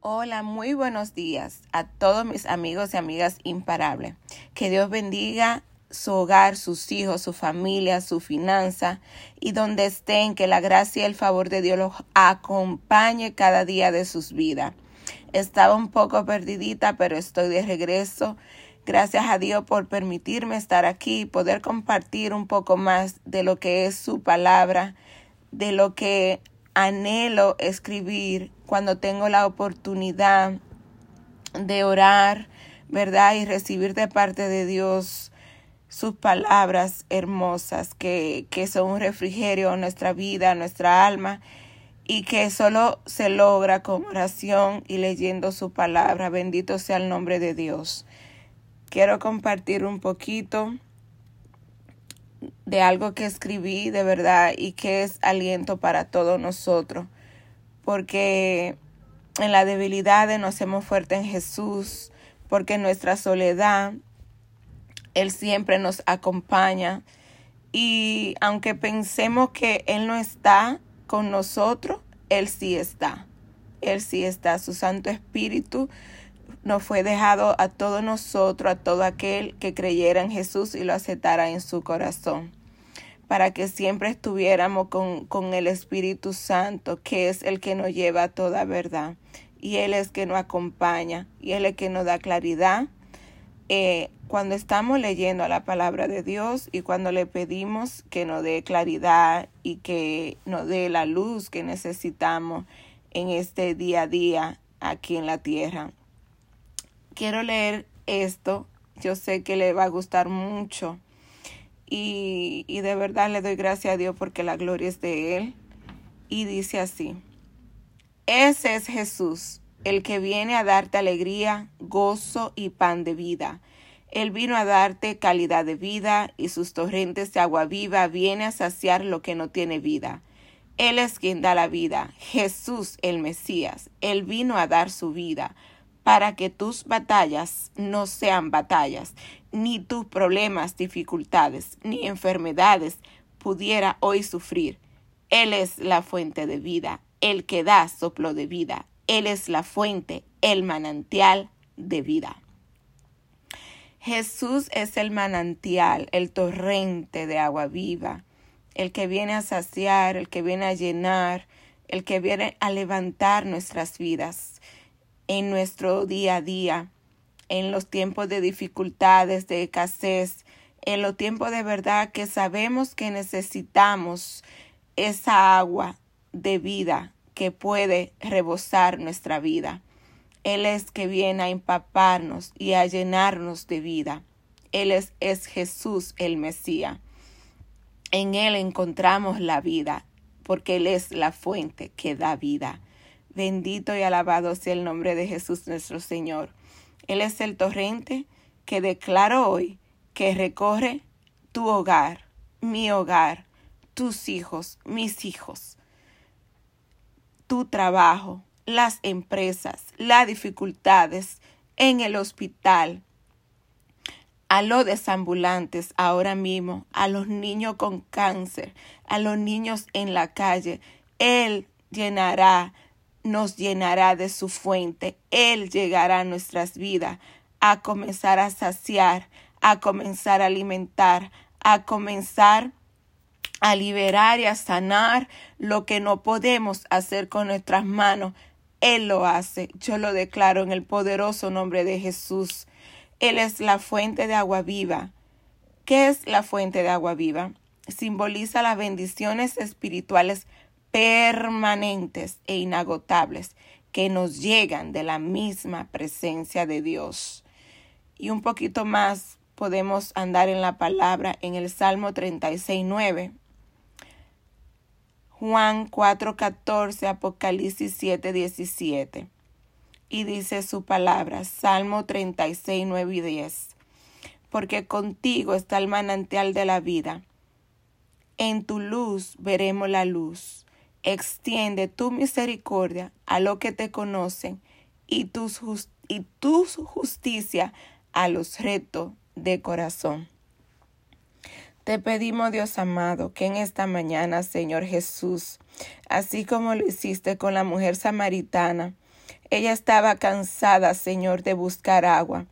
Hola, muy buenos días a todos mis amigos y amigas imparables. Que Dios bendiga su hogar, sus hijos, su familia, su finanza y donde estén, que la gracia y el favor de Dios los acompañe cada día de sus vidas. Estaba un poco perdidita, pero estoy de regreso. Gracias a Dios por permitirme estar aquí y poder compartir un poco más de lo que es su palabra, de lo que anhelo escribir cuando tengo la oportunidad de orar, ¿verdad? Y recibir de parte de Dios sus palabras hermosas que, que son un refrigerio a nuestra vida, a nuestra alma y que solo se logra con oración y leyendo su palabra. Bendito sea el nombre de Dios. Quiero compartir un poquito de algo que escribí de verdad y que es aliento para todos nosotros, porque en la debilidad nos hacemos fuertes en Jesús, porque en nuestra soledad Él siempre nos acompaña. Y aunque pensemos que Él no está con nosotros, Él sí está. Él sí está, su Santo Espíritu nos fue dejado a todos nosotros, a todo aquel que creyera en Jesús y lo aceptara en su corazón, para que siempre estuviéramos con, con el Espíritu Santo, que es el que nos lleva a toda verdad, y Él es que nos acompaña, y Él es que nos da claridad. Eh, cuando estamos leyendo la palabra de Dios y cuando le pedimos que nos dé claridad y que nos dé la luz que necesitamos en este día a día aquí en la tierra quiero leer esto. Yo sé que le va a gustar mucho. Y, de verdad le doy gracias a Dios porque la gloria es de Él. Y dice así, ese es Jesús, el que viene a darte alegría, gozo y pan de vida. Él vino a darte calidad de vida y sus torrentes de agua viva viene a saciar lo que no tiene vida. Él es quien da la vida, Jesús el Mesías. Él vino a dar su vida para que tus batallas no sean batallas, ni tus problemas, dificultades, ni enfermedades pudiera hoy sufrir. Él es la fuente de vida, el que da soplo de vida. Él es la fuente, el manantial de vida. Jesús es el manantial, el torrente de agua viva, el que viene a saciar, el que viene a llenar, el que viene a levantar nuestras vidas en nuestro día a día, en los tiempos de dificultades, de escasez, en los tiempos de verdad que sabemos que necesitamos esa agua de vida que puede rebosar nuestra vida. Él es que viene a empaparnos y a llenarnos de vida. Él es, es Jesús el Mesías. En Él encontramos la vida, porque Él es la fuente que da vida. Bendito y alabado sea el nombre de Jesús nuestro Señor. Él es el torrente que declaro hoy que recorre tu hogar, mi hogar, tus hijos, mis hijos, tu trabajo, las empresas, las dificultades en el hospital, a los desambulantes ahora mismo, a los niños con cáncer, a los niños en la calle. Él llenará nos llenará de su fuente. Él llegará a nuestras vidas a comenzar a saciar, a comenzar a alimentar, a comenzar a liberar y a sanar lo que no podemos hacer con nuestras manos. Él lo hace. Yo lo declaro en el poderoso nombre de Jesús. Él es la fuente de agua viva. ¿Qué es la fuente de agua viva? Simboliza las bendiciones espirituales permanentes e inagotables que nos llegan de la misma presencia de Dios. Y un poquito más podemos andar en la palabra en el Salmo 36, 9. Juan 4:14, Apocalipsis 7:17. Y dice su palabra, Salmo 36, 9 y 10. Porque contigo está el manantial de la vida. En tu luz veremos la luz extiende tu misericordia a los que te conocen y, tus tu justicia a los retos de corazón. Te pedimos, Dios amado, que en esta mañana, Señor Jesús, así como lo hiciste con la mujer samaritana, Ella estaba cansada, Señor, de buscar agua.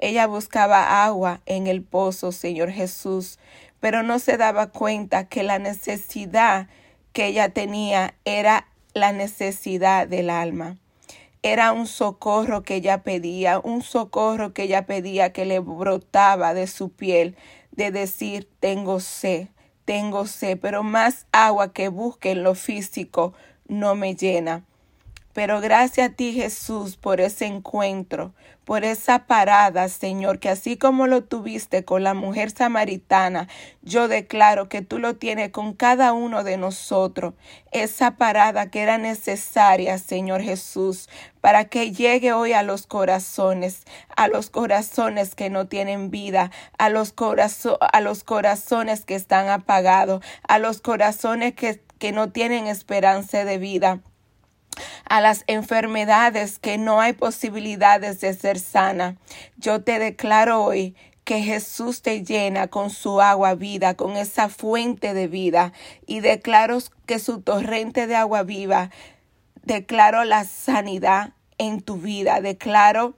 Ella buscaba agua en el pozo, Señor Jesús, pero no se daba cuenta que la necesidad que ella tenía era la necesidad del alma. Era un socorro que ella pedía, un socorro que ella pedía que le brotaba de su piel, de decir, tengo sed, tengo sed, pero más agua que busque en lo físico no me llena. Pero gracias a ti Jesús por ese encuentro, por esa parada, Señor, que así como lo tuviste con la mujer samaritana, yo declaro que tú lo tienes con cada uno de nosotros. Esa parada que era necesaria, Señor Jesús, para que llegue hoy a los corazones, a los corazones que no tienen vida, a los, a los corazones que están apagados, a los corazones que, que no tienen esperanza de vida a las enfermedades que no hay posibilidades de ser sana. Yo te declaro hoy que Jesús te llena con su agua vida, con esa fuente de vida, y declaro que su torrente de agua viva, declaro la sanidad en tu vida, declaro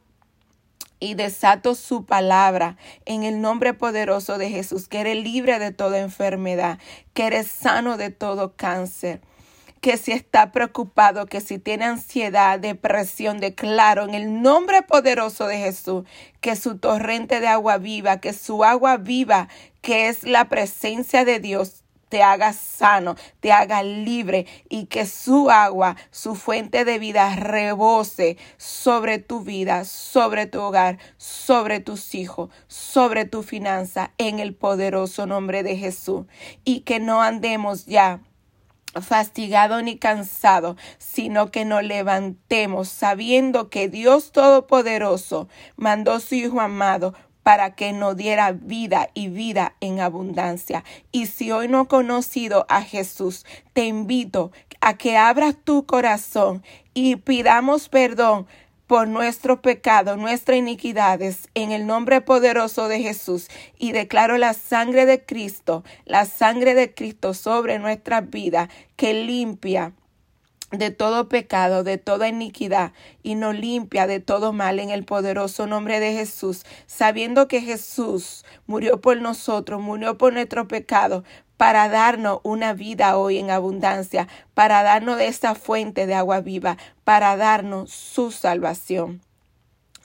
y desato su palabra en el nombre poderoso de Jesús, que eres libre de toda enfermedad, que eres sano de todo cáncer que si está preocupado, que si tiene ansiedad, depresión, declaro en el nombre poderoso de Jesús que su torrente de agua viva, que su agua viva, que es la presencia de Dios, te haga sano, te haga libre y que su agua, su fuente de vida rebose sobre tu vida, sobre tu hogar, sobre tus hijos, sobre tu finanza, en el poderoso nombre de Jesús. Y que no andemos ya fastigado ni cansado, sino que nos levantemos sabiendo que Dios Todopoderoso mandó su Hijo amado para que nos diera vida y vida en abundancia. Y si hoy no has conocido a Jesús, te invito a que abras tu corazón y pidamos perdón por nuestro pecado, nuestras iniquidades, en el nombre poderoso de Jesús. Y declaro la sangre de Cristo, la sangre de Cristo sobre nuestra vida, que limpia de todo pecado, de toda iniquidad, y nos limpia de todo mal en el poderoso nombre de Jesús, sabiendo que Jesús murió por nosotros, murió por nuestro pecado, para darnos una vida hoy en abundancia, para darnos de esta fuente de agua viva, para darnos su salvación.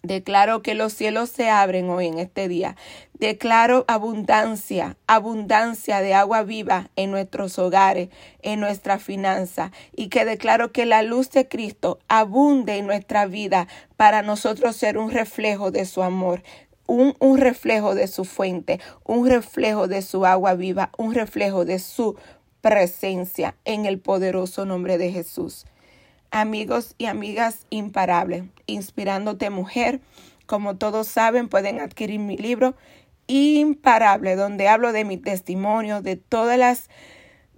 Declaro que los cielos se abren hoy en este día. Declaro abundancia, abundancia de agua viva en nuestros hogares, en nuestra finanza, y que declaro que la luz de Cristo abunde en nuestra vida para nosotros ser un reflejo de su amor, un, un reflejo de su fuente, un reflejo de su agua viva, un reflejo de su presencia en el poderoso nombre de Jesús. Amigos y amigas imparables, inspirándote mujer, como todos saben, pueden adquirir mi libro Imparable, donde hablo de mi testimonio, de todas las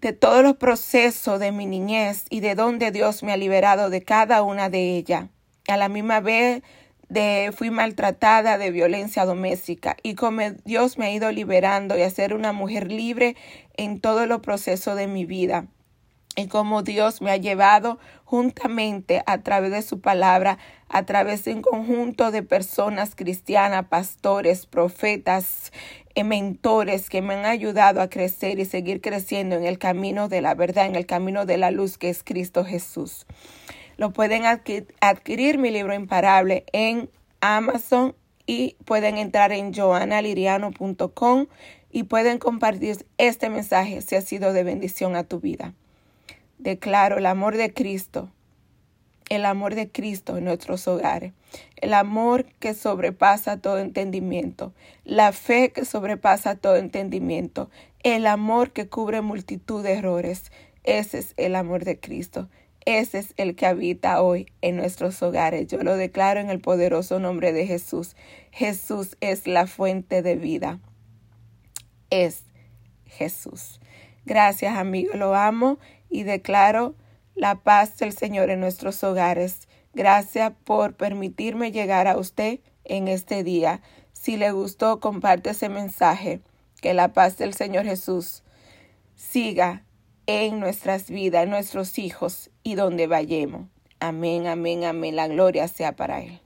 de todos los procesos de mi niñez y de donde Dios me ha liberado de cada una de ellas. A la misma vez de fui maltratada de violencia doméstica y como Dios me ha ido liberando y hacer una mujer libre en todos los procesos de mi vida y como Dios me ha llevado juntamente a través de su palabra, a través de un conjunto de personas cristianas, pastores, profetas, eh, mentores que me han ayudado a crecer y seguir creciendo en el camino de la verdad, en el camino de la luz que es Cristo Jesús. Lo pueden adquirir mi libro imparable en Amazon y pueden entrar en joannaliriano.com y pueden compartir este mensaje si ha sido de bendición a tu vida. Declaro el amor de Cristo, el amor de Cristo en nuestros hogares, el amor que sobrepasa todo entendimiento, la fe que sobrepasa todo entendimiento, el amor que cubre multitud de errores. Ese es el amor de Cristo. Ese es el que habita hoy en nuestros hogares. Yo lo declaro en el poderoso nombre de Jesús. Jesús es la fuente de vida. Es Jesús. Gracias, amigo. Lo amo y declaro la paz del Señor en nuestros hogares. Gracias por permitirme llegar a usted en este día. Si le gustó, comparte ese mensaje. Que la paz del Señor Jesús siga en nuestras vidas, en nuestros hijos y donde vayamos. Amén, amén, amén. La gloria sea para Él.